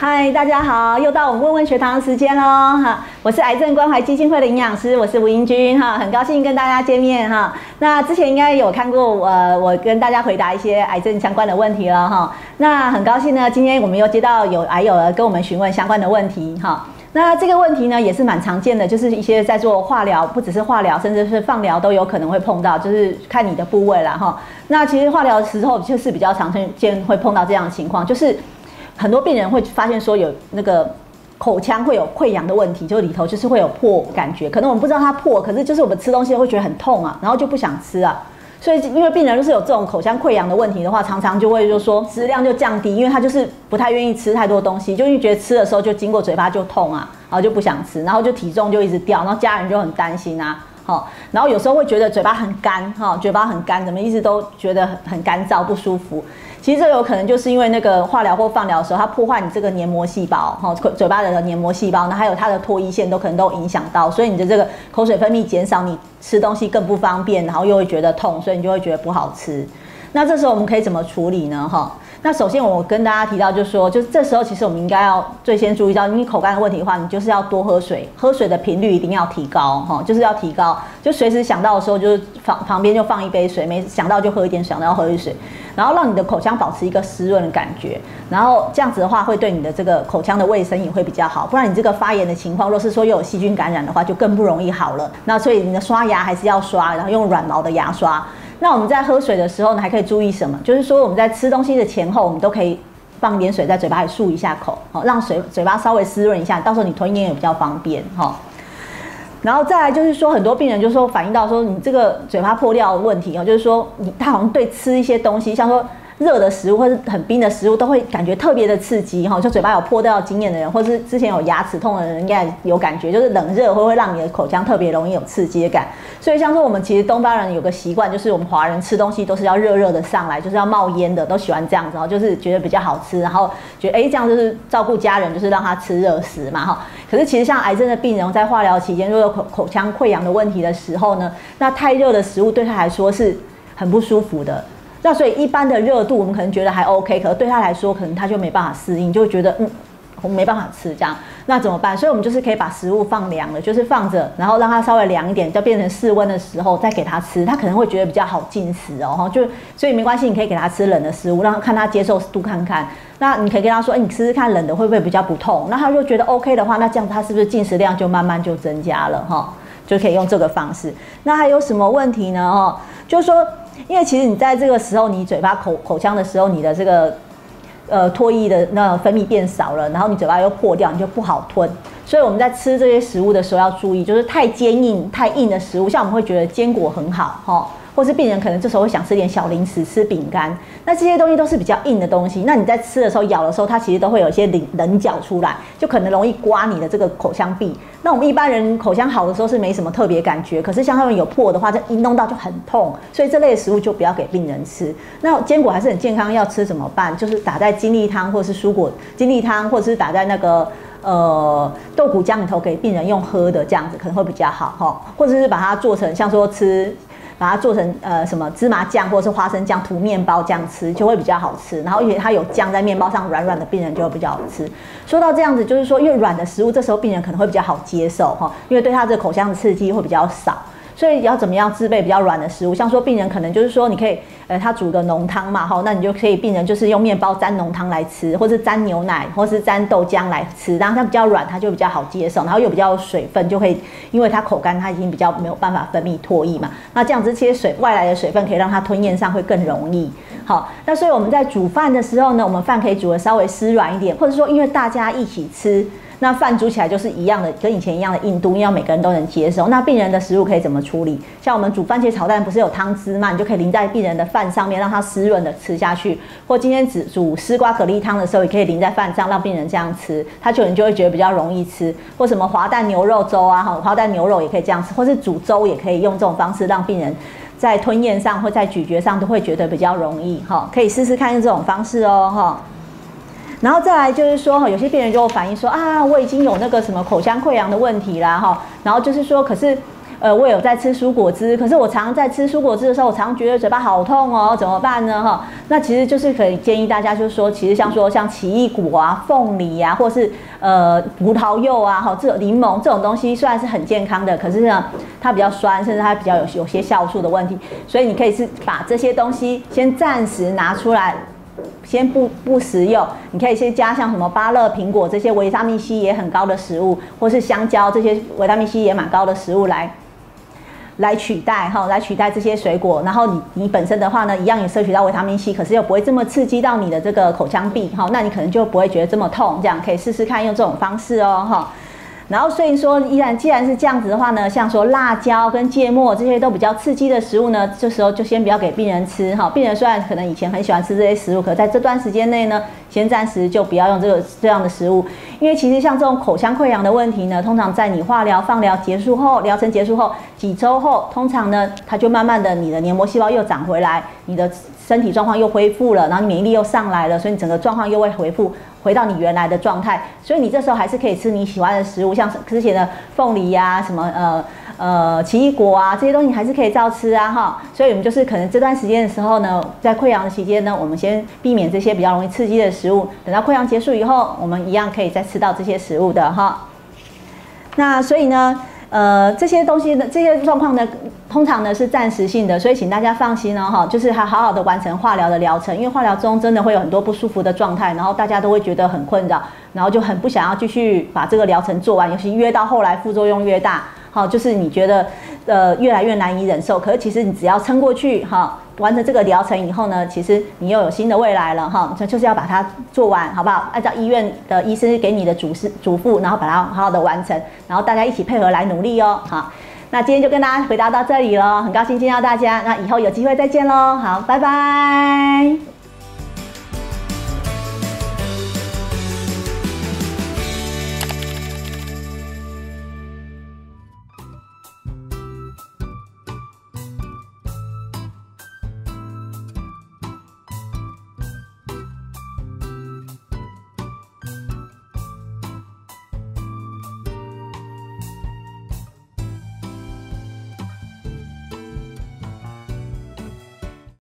嗨，大家好，又到我们问问学堂的时间喽哈！我是癌症关怀基金会的营养师，我是吴英君哈，很高兴跟大家见面哈。那之前应该有看过我，我跟大家回答一些癌症相关的问题了哈。那很高兴呢，今天我们又接到有癌友跟我们询问相关的问题哈。那这个问题呢，也是蛮常见的，就是一些在做化疗，不只是化疗，甚至是放疗都有可能会碰到，就是看你的部位了哈。那其实化疗的时候就是比较常见会碰到这样的情况，就是。很多病人会发现说有那个口腔会有溃疡的问题，就里头就是会有破感觉，可能我们不知道它破，可是就是我们吃东西会觉得很痛啊，然后就不想吃啊。所以因为病人就是有这种口腔溃疡的问题的话，常常就会就说食量就降低，因为他就是不太愿意吃太多东西，就因为觉得吃的时候就经过嘴巴就痛啊，然后就不想吃，然后就体重就一直掉，然后家人就很担心啊。好，然后有时候会觉得嘴巴很干，哈，嘴巴很干，怎么一直都觉得很很干燥不舒服。其实这有可能就是因为那个化疗或放疗的时候，它破坏你这个黏膜细胞，哈，嘴巴的黏膜细胞，那还有它的唾液腺都可能都影响到，所以你的这个口水分泌减少，你吃东西更不方便，然后又会觉得痛，所以你就会觉得不好吃。那这时候我们可以怎么处理呢？哈？那首先我跟大家提到，就是说，就是这时候其实我们应该要最先注意到，你口干的问题的话，你就是要多喝水，喝水的频率一定要提高，哈，就是要提高，就随时想到的时候，就是旁旁边就放一杯水，没想到就喝一点，想到要喝一水，然后让你的口腔保持一个湿润的感觉，然后这样子的话，会对你的这个口腔的卫生也会比较好，不然你这个发炎的情况，若是说又有细菌感染的话，就更不容易好了。那所以你的刷牙还是要刷，然后用软毛的牙刷。那我们在喝水的时候呢，还可以注意什么？就是说我们在吃东西的前后，我们都可以放点水在嘴巴里漱一下口，好，让水嘴巴稍微湿润一下，到时候你吞咽也比较方便，哈。然后再来就是说，很多病人就说反映到说，你这个嘴巴破掉的问题哦，就是说你他好像对吃一些东西，像说。热的食物或是很冰的食物都会感觉特别的刺激哈，就嘴巴有破掉经验的人，或是之前有牙齿痛的人，应该有感觉，就是冷热会会让你的口腔特别容易有刺激感。所以像说我们其实东方人有个习惯，就是我们华人吃东西都是要热热的上来，就是要冒烟的，都喜欢这样子哦，就是觉得比较好吃，然后觉得哎这样就是照顾家人，就是让他吃热食嘛哈。可是其实像癌症的病人在化疗期间，如果有口口腔溃疡的问题的时候呢，那太热的食物对他来说是很不舒服的。那所以一般的热度，我们可能觉得还 OK，可是对他来说，可能他就没办法适应，就会觉得嗯，我没办法吃这样。那怎么办？所以我们就是可以把食物放凉了，就是放着，然后让它稍微凉一点，就变成室温的时候再给他吃，他可能会觉得比较好进食哦。就所以没关系，你可以给他吃冷的食物，让他看他接受度看看。那你可以跟他说，哎，你吃吃看冷的会不会比较不痛？那他就觉得 OK 的话，那这样他是不是进食量就慢慢就增加了哈？就可以用这个方式。那还有什么问题呢？哦，就是说。因为其实你在这个时候，你嘴巴口口腔的时候，你的这个呃唾液的那分泌变少了，然后你嘴巴又破掉，你就不好吞。所以我们在吃这些食物的时候要注意，就是太坚硬、太硬的食物，像我们会觉得坚果很好，哈。或是病人可能这时候会想吃点小零食，吃饼干，那这些东西都是比较硬的东西。那你在吃的时候咬的时候，它其实都会有一些棱棱角出来，就可能容易刮你的这个口腔壁。那我们一般人口腔好的时候是没什么特别感觉，可是像他们有破的话，这一弄到就很痛。所以这类食物就不要给病人吃。那坚果还是很健康，要吃怎么办？就是打在金栗汤或者是蔬果金栗汤，或者是打在那个呃豆鼓浆里头给病人用喝的，这样子可能会比较好哈。或者是把它做成像说吃。把它做成呃什么芝麻酱或者是花生酱涂面包这样吃就会比较好吃，然后而且它有酱在面包上软软的，病人就会比较好吃。说到这样子，就是说因为软的食物这时候病人可能会比较好接受哈，因为对他的口腔的刺激会比较少。所以要怎么样制备比较软的食物？像说病人可能就是说，你可以，呃，他煮个浓汤嘛，哈，那你就可以病人就是用面包沾浓汤来吃，或是沾牛奶，或是沾豆浆来吃，然后它比较软，它就比较好接受，然后又比较水分，就会因为它口干，它已经比较没有办法分泌唾液嘛，那这样子些水外来的水分可以让它吞咽上会更容易。好，那所以我们在煮饭的时候呢，我们饭可以煮的稍微湿软一点，或者说因为大家一起吃。那饭煮起来就是一样的，跟以前一样的硬度，因为要每个人都能接受。那病人的食物可以怎么处理？像我们煮番茄炒蛋，不是有汤汁嘛？你就可以淋在病人的饭上面，让它湿润的吃下去。或今天只煮丝瓜蛤蜊汤的时候，也可以淋在饭上，让病人这样吃，他可能就会觉得比较容易吃。或什么滑蛋牛肉粥啊，哈，滑蛋牛肉也可以这样吃，或是煮粥也可以用这种方式，让病人在吞咽上或在咀嚼上都会觉得比较容易，哈，可以试试看用这种方式哦，哈。然后再来就是说哈，有些病人就反映说啊，我已经有那个什么口腔溃疡的问题啦哈，然后就是说，可是呃，我有在吃蔬果汁，可是我常常在吃蔬果汁的时候，我常常觉得嘴巴好痛哦，怎么办呢？哈，那其实就是可以建议大家，就是说，其实像说像奇异果啊、凤梨啊，或是呃葡萄柚啊，哈，这柠檬这种东西虽然是很健康的，可是呢，它比较酸，甚至它比较有有些酵素的问题，所以你可以是把这些东西先暂时拿出来。先不不食用，你可以先加像什么芭乐、苹果这些维他命 C 也很高的食物，或是香蕉这些维他命 C 也蛮高的食物来来取代哈，来取代这些水果。然后你你本身的话呢，一样也摄取到维他命 C，可是又不会这么刺激到你的这个口腔壁哈，那你可能就不会觉得这么痛。这样可以试试看用这种方式哦哈。然后所以说，依然既然是这样子的话呢，像说辣椒跟芥末这些都比较刺激的食物呢，这时候就先不要给病人吃哈。病人虽然可能以前很喜欢吃这些食物，可在这段时间内呢，先暂时就不要用这个这样的食物，因为其实像这种口腔溃疡的问题呢，通常在你化疗放疗结束后，疗程结束后几周后，通常呢，它就慢慢的你的黏膜细胞又长回来，你的身体状况又恢复了，然后你免疫力又上来了，所以你整个状况又会恢复。回到你原来的状态，所以你这时候还是可以吃你喜欢的食物，像之前的凤梨呀，什么呃呃奇异果啊，这些东西还是可以照吃啊哈。所以我们就是可能这段时间的时候呢，在溃疡的期间呢，我们先避免这些比较容易刺激的食物，等到溃疡结束以后，我们一样可以再吃到这些食物的哈。那所以呢？呃，这些东西呢，这些状况呢，通常呢是暂时性的，所以请大家放心哦，哈，就是还好好的完成化疗的疗程，因为化疗中真的会有很多不舒服的状态，然后大家都会觉得很困扰，然后就很不想要继续把这个疗程做完，尤其越到后来副作用越大，好，就是你觉得呃越来越难以忍受，可是其实你只要撑过去，哈。完成这个疗程以后呢，其实你又有新的未来了哈，这就是要把它做完，好不好？按照医院的医生给你的嘱示嘱咐，然后把它好好的完成，然后大家一起配合来努力哦。好，那今天就跟大家回答到这里了，很高兴见到大家，那以后有机会再见喽，好，拜拜。